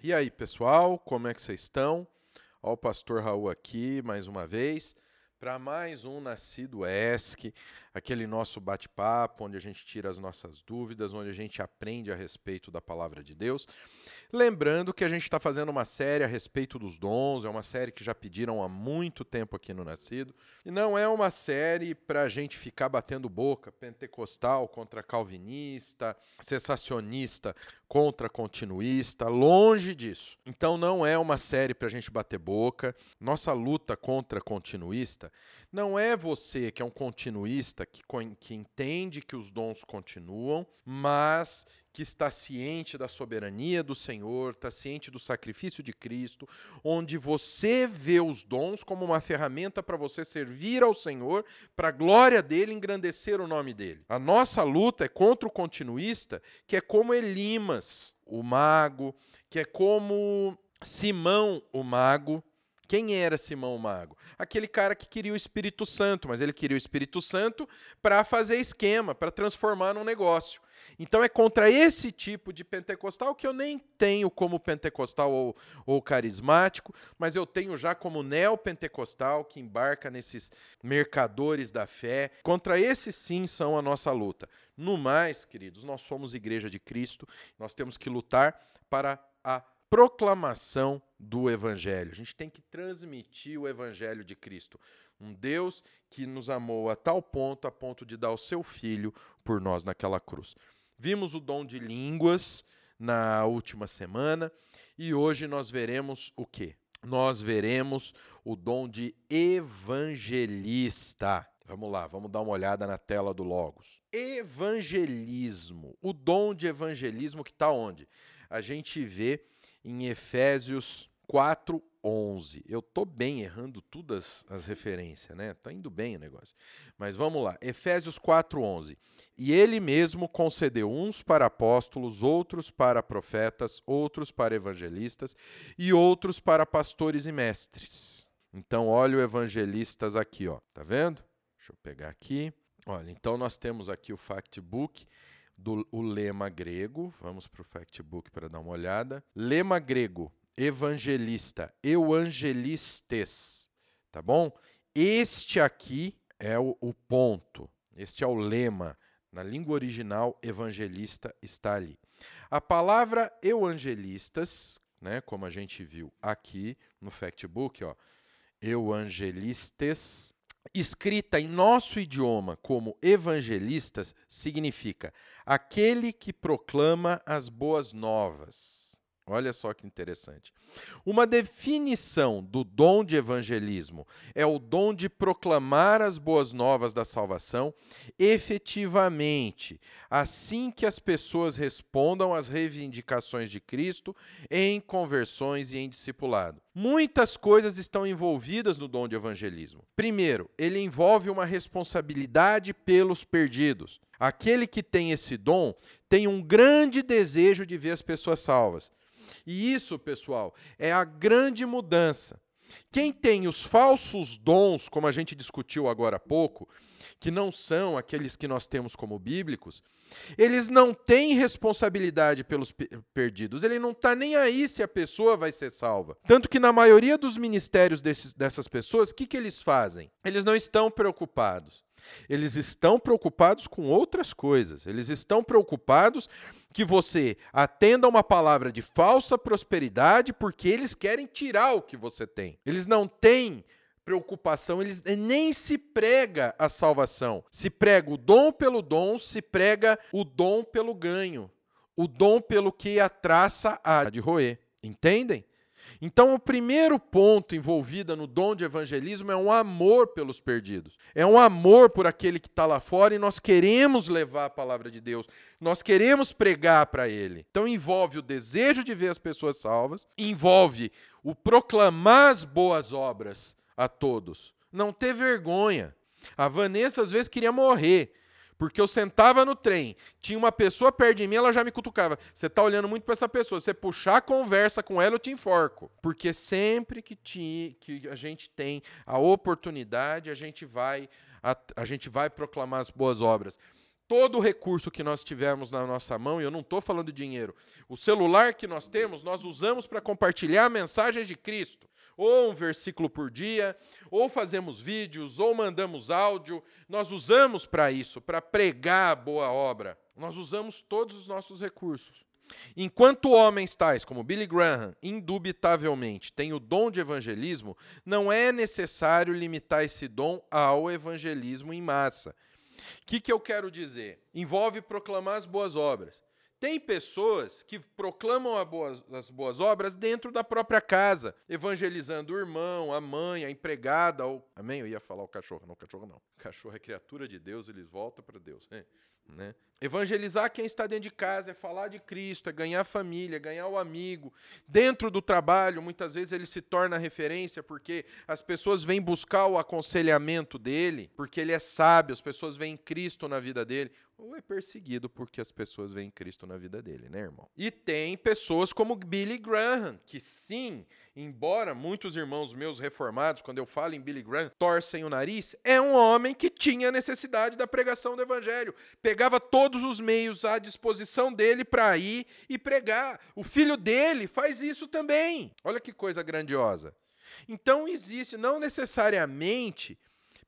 E aí, pessoal, como é que vocês estão? Ó, o pastor Raul aqui mais uma vez para mais um Nascido ESC, aquele nosso bate-papo onde a gente tira as nossas dúvidas, onde a gente aprende a respeito da palavra de Deus. Lembrando que a gente está fazendo uma série a respeito dos dons, é uma série que já pediram há muito tempo aqui no Nascido, e não é uma série para a gente ficar batendo boca, pentecostal contra calvinista, cessacionista contra continuista, longe disso. Então não é uma série para a gente bater boca. Nossa luta contra continuista não é você que é um continuista que, que entende que os dons continuam, mas que está ciente da soberania do Senhor, está ciente do sacrifício de Cristo, onde você vê os dons como uma ferramenta para você servir ao Senhor, para a glória dele, engrandecer o nome dele. A nossa luta é contra o continuista, que é como Elimas, o mago, que é como Simão, o mago, quem era Simão o Mago? Aquele cara que queria o Espírito Santo, mas ele queria o Espírito Santo para fazer esquema, para transformar num negócio. Então é contra esse tipo de pentecostal que eu nem tenho como pentecostal ou, ou carismático, mas eu tenho já como neopentecostal que embarca nesses mercadores da fé. Contra esse sim são a nossa luta. No mais, queridos, nós somos igreja de Cristo, nós temos que lutar para a proclamação do Evangelho. A gente tem que transmitir o Evangelho de Cristo. Um Deus que nos amou a tal ponto, a ponto de dar o seu Filho por nós naquela cruz. Vimos o dom de línguas na última semana e hoje nós veremos o que? Nós veremos o dom de evangelista. Vamos lá, vamos dar uma olhada na tela do Logos. Evangelismo. O dom de evangelismo que está onde? A gente vê em Efésios 4, 11. Eu tô bem errando todas as referências, né? Tá indo bem o negócio. Mas vamos lá. Efésios 4, 11. E ele mesmo concedeu uns para apóstolos, outros para profetas, outros para evangelistas e outros para pastores e mestres. Então, olha o evangelistas aqui, ó. Tá vendo? Deixa eu pegar aqui. Olha, então nós temos aqui o factbook do o lema grego. Vamos para o factbook para dar uma olhada. Lema grego, evangelista, euangelistes, tá bom? Este aqui é o, o ponto, este é o lema. Na língua original, evangelista está ali. A palavra euangelistas, né, como a gente viu aqui no factbook, ó, euangelistes, escrita em nosso idioma como evangelistas, significa aquele que proclama as boas novas. Olha só que interessante. Uma definição do dom de evangelismo é o dom de proclamar as boas novas da salvação efetivamente, assim que as pessoas respondam às reivindicações de Cristo em conversões e em discipulado. Muitas coisas estão envolvidas no dom de evangelismo. Primeiro, ele envolve uma responsabilidade pelos perdidos. Aquele que tem esse dom tem um grande desejo de ver as pessoas salvas. E isso, pessoal, é a grande mudança. Quem tem os falsos dons, como a gente discutiu agora há pouco, que não são aqueles que nós temos como bíblicos, eles não têm responsabilidade pelos perdidos. Ele não está nem aí se a pessoa vai ser salva. Tanto que na maioria dos ministérios desses, dessas pessoas, o que, que eles fazem? Eles não estão preocupados. Eles estão preocupados com outras coisas. Eles estão preocupados que você atenda uma palavra de falsa prosperidade porque eles querem tirar o que você tem. Eles não têm preocupação, eles nem se prega a salvação. Se prega o dom pelo dom, se prega o dom pelo ganho. O dom pelo que a traça há de roer. Entendem? Então, o primeiro ponto envolvido no dom de evangelismo é um amor pelos perdidos. É um amor por aquele que está lá fora e nós queremos levar a palavra de Deus. Nós queremos pregar para ele. Então, envolve o desejo de ver as pessoas salvas, envolve o proclamar as boas obras a todos. Não ter vergonha. A Vanessa às vezes queria morrer. Porque eu sentava no trem, tinha uma pessoa perto de mim, ela já me cutucava. Você tá olhando muito para essa pessoa. Você puxar a conversa com ela, eu te enforco. Porque sempre que, te, que a gente tem a oportunidade, a gente vai a, a gente vai proclamar as boas obras. todo recurso que nós tivermos na nossa mão, e eu não estou falando de dinheiro, o celular que nós temos, nós usamos para compartilhar mensagens de Cristo. Ou um versículo por dia, ou fazemos vídeos, ou mandamos áudio. Nós usamos para isso, para pregar a boa obra. Nós usamos todos os nossos recursos. Enquanto homens tais como Billy Graham, indubitavelmente, têm o dom de evangelismo, não é necessário limitar esse dom ao evangelismo em massa. O que, que eu quero dizer? Envolve proclamar as boas obras. Tem pessoas que proclamam boas, as boas obras dentro da própria casa, evangelizando o irmão, a mãe, a empregada. Ou... Amém? Eu ia falar o cachorro. Não, o cachorro não. O cachorro é criatura de Deus, eles voltam para Deus. Né? Evangelizar quem está dentro de casa é falar de Cristo, é ganhar família, ganhar o amigo. Dentro do trabalho, muitas vezes ele se torna referência porque as pessoas vêm buscar o aconselhamento dele, porque ele é sábio, as pessoas veem Cristo na vida dele ou é perseguido porque as pessoas veem Cristo na vida dele, né, irmão? E tem pessoas como Billy Graham, que sim, embora muitos irmãos meus reformados, quando eu falo em Billy Graham, torcem o nariz, é um homem que tinha necessidade da pregação do evangelho. Pegava todos os meios à disposição dele para ir e pregar. O filho dele faz isso também. Olha que coisa grandiosa. Então existe, não necessariamente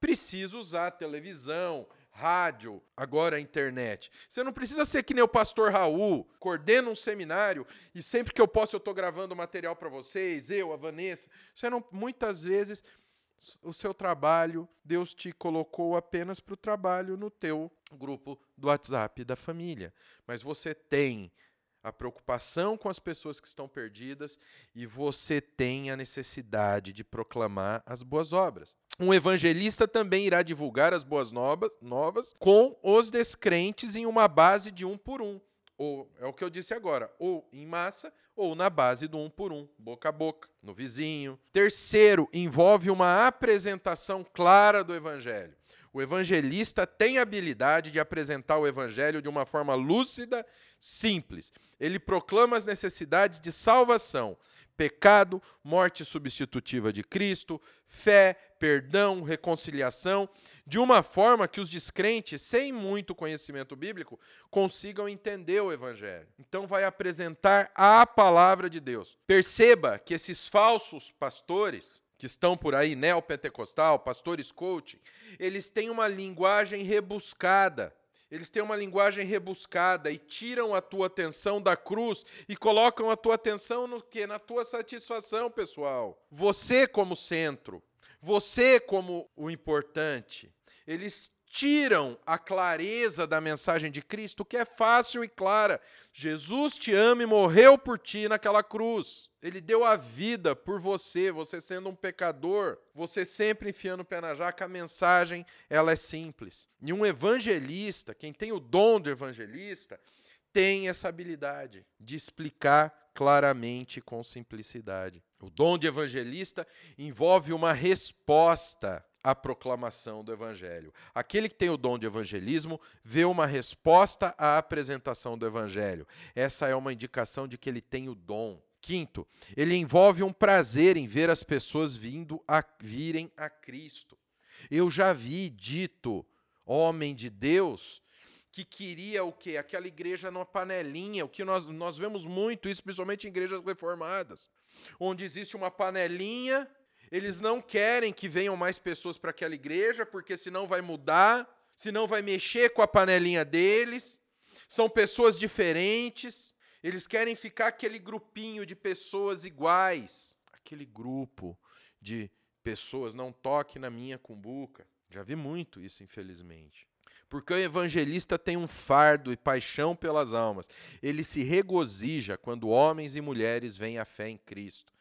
precisa usar televisão, rádio, agora a internet. Você não precisa ser que nem o pastor Raul, coordena um seminário e sempre que eu posso eu estou gravando material para vocês, eu, a Vanessa. Você não, muitas vezes o seu trabalho, Deus te colocou apenas para o trabalho no teu grupo do WhatsApp da família. Mas você tem a preocupação com as pessoas que estão perdidas e você tem a necessidade de proclamar as boas obras. Um evangelista também irá divulgar as boas novas com os descrentes em uma base de um por um. Ou é o que eu disse agora, ou em massa ou na base do um por um, boca a boca, no vizinho. Terceiro, envolve uma apresentação clara do evangelho. O evangelista tem a habilidade de apresentar o evangelho de uma forma lúcida, simples. Ele proclama as necessidades de salvação, pecado, morte substitutiva de Cristo, fé, perdão, reconciliação, de uma forma que os descrentes, sem muito conhecimento bíblico, consigam entender o evangelho. Então vai apresentar a palavra de Deus. Perceba que esses falsos pastores, que estão por aí, neopentecostal, pastores coaching, eles têm uma linguagem rebuscada. Eles têm uma linguagem rebuscada e tiram a tua atenção da cruz e colocam a tua atenção no que? Na tua satisfação, pessoal. Você como centro, você como o importante. Eles tiram a clareza da mensagem de Cristo, que é fácil e clara. Jesus te ama e morreu por ti naquela cruz. Ele deu a vida por você, você sendo um pecador, você sempre enfiando o pé na jaca, a mensagem ela é simples. E um evangelista, quem tem o dom de evangelista, tem essa habilidade de explicar claramente com simplicidade. O dom de evangelista envolve uma resposta à proclamação do evangelho. Aquele que tem o dom de evangelismo vê uma resposta à apresentação do evangelho. Essa é uma indicação de que ele tem o dom. Quinto, ele envolve um prazer em ver as pessoas vindo a virem a Cristo. Eu já vi dito homem de Deus que queria o quê? Aquela igreja numa panelinha, o que nós, nós vemos muito isso, principalmente em igrejas reformadas, onde existe uma panelinha, eles não querem que venham mais pessoas para aquela igreja, porque senão vai mudar, senão vai mexer com a panelinha deles, são pessoas diferentes, eles querem ficar aquele grupinho de pessoas iguais, aquele grupo de pessoas, não toque na minha cumbuca. Já vi muito isso, infelizmente. Porque o evangelista tem um fardo e paixão pelas almas. Ele se regozija quando homens e mulheres vêm à fé em Cristo.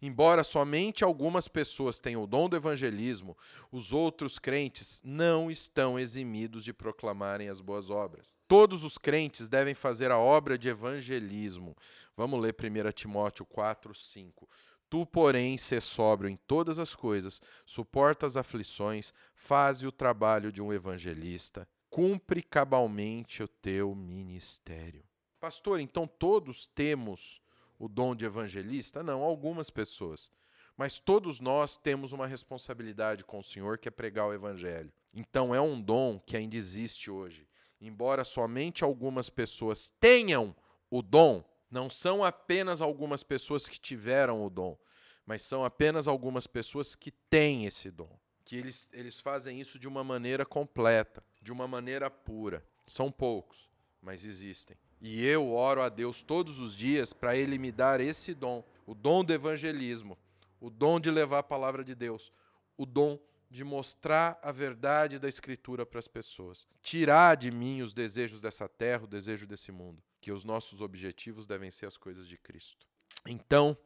Embora somente algumas pessoas tenham o dom do evangelismo, os outros crentes não estão eximidos de proclamarem as boas obras. Todos os crentes devem fazer a obra de evangelismo. Vamos ler 1 Timóteo 4, 5. Tu, porém, sê sóbrio em todas as coisas, suporta as aflições, faze o trabalho de um evangelista, cumpre cabalmente o teu ministério. Pastor, então todos temos o dom de evangelista? Não, algumas pessoas. Mas todos nós temos uma responsabilidade com o Senhor que é pregar o evangelho. Então é um dom que ainda existe hoje. embora somente algumas pessoas tenham o dom, não são apenas algumas pessoas que tiveram o dom, mas são apenas algumas pessoas que têm esse dom. Que eles, eles fazem isso de uma maneira completa, de uma maneira pura. São poucos, mas existem. E eu oro a Deus todos os dias para Ele me dar esse dom, o dom do evangelismo, o dom de levar a palavra de Deus, o dom de mostrar a verdade da Escritura para as pessoas. Tirar de mim os desejos dessa terra, o desejo desse mundo. Que os nossos objetivos devem ser as coisas de Cristo. Então,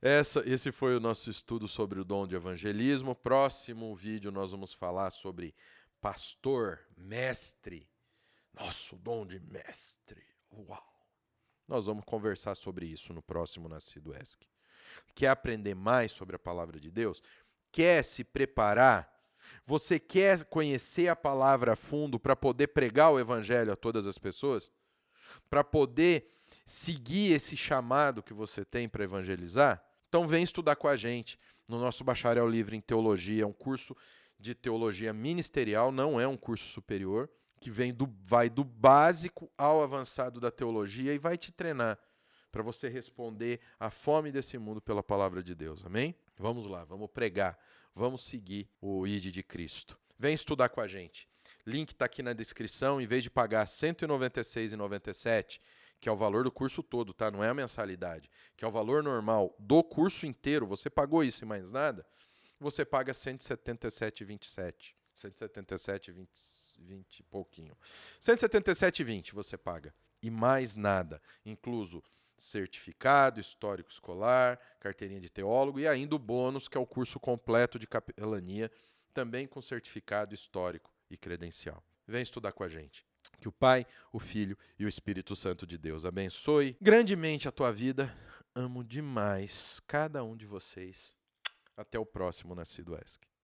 essa, esse foi o nosso estudo sobre o dom de evangelismo. Próximo vídeo nós vamos falar sobre pastor, mestre. Nosso dom de mestre. Uau! Nós vamos conversar sobre isso no próximo Nascido ESC. Quer aprender mais sobre a palavra de Deus? Quer se preparar você quer conhecer a palavra a fundo para poder pregar o evangelho a todas as pessoas? Para poder seguir esse chamado que você tem para evangelizar? Então vem estudar com a gente no nosso bacharel livre em teologia, é um curso de teologia ministerial, não é um curso superior, que vem do vai do básico ao avançado da teologia e vai te treinar para você responder à fome desse mundo pela palavra de Deus. Amém? Vamos lá, vamos pregar vamos seguir o ID de Cristo. Vem estudar com a gente. Link está aqui na descrição. Em vez de pagar R$ 196,97, que é o valor do curso todo, tá? Não é a mensalidade, que é o valor normal do curso inteiro, você pagou isso e mais nada, você paga R$ 177,27. 177, 20, 20 e pouquinho. 177,20 você paga. E mais nada, incluso certificado, histórico escolar, carteirinha de teólogo e ainda o bônus, que é o curso completo de capelania, também com certificado histórico e credencial. Vem estudar com a gente. Que o Pai, o Filho e o Espírito Santo de Deus abençoe grandemente a tua vida. Amo demais cada um de vocês. Até o próximo Nascido ESC.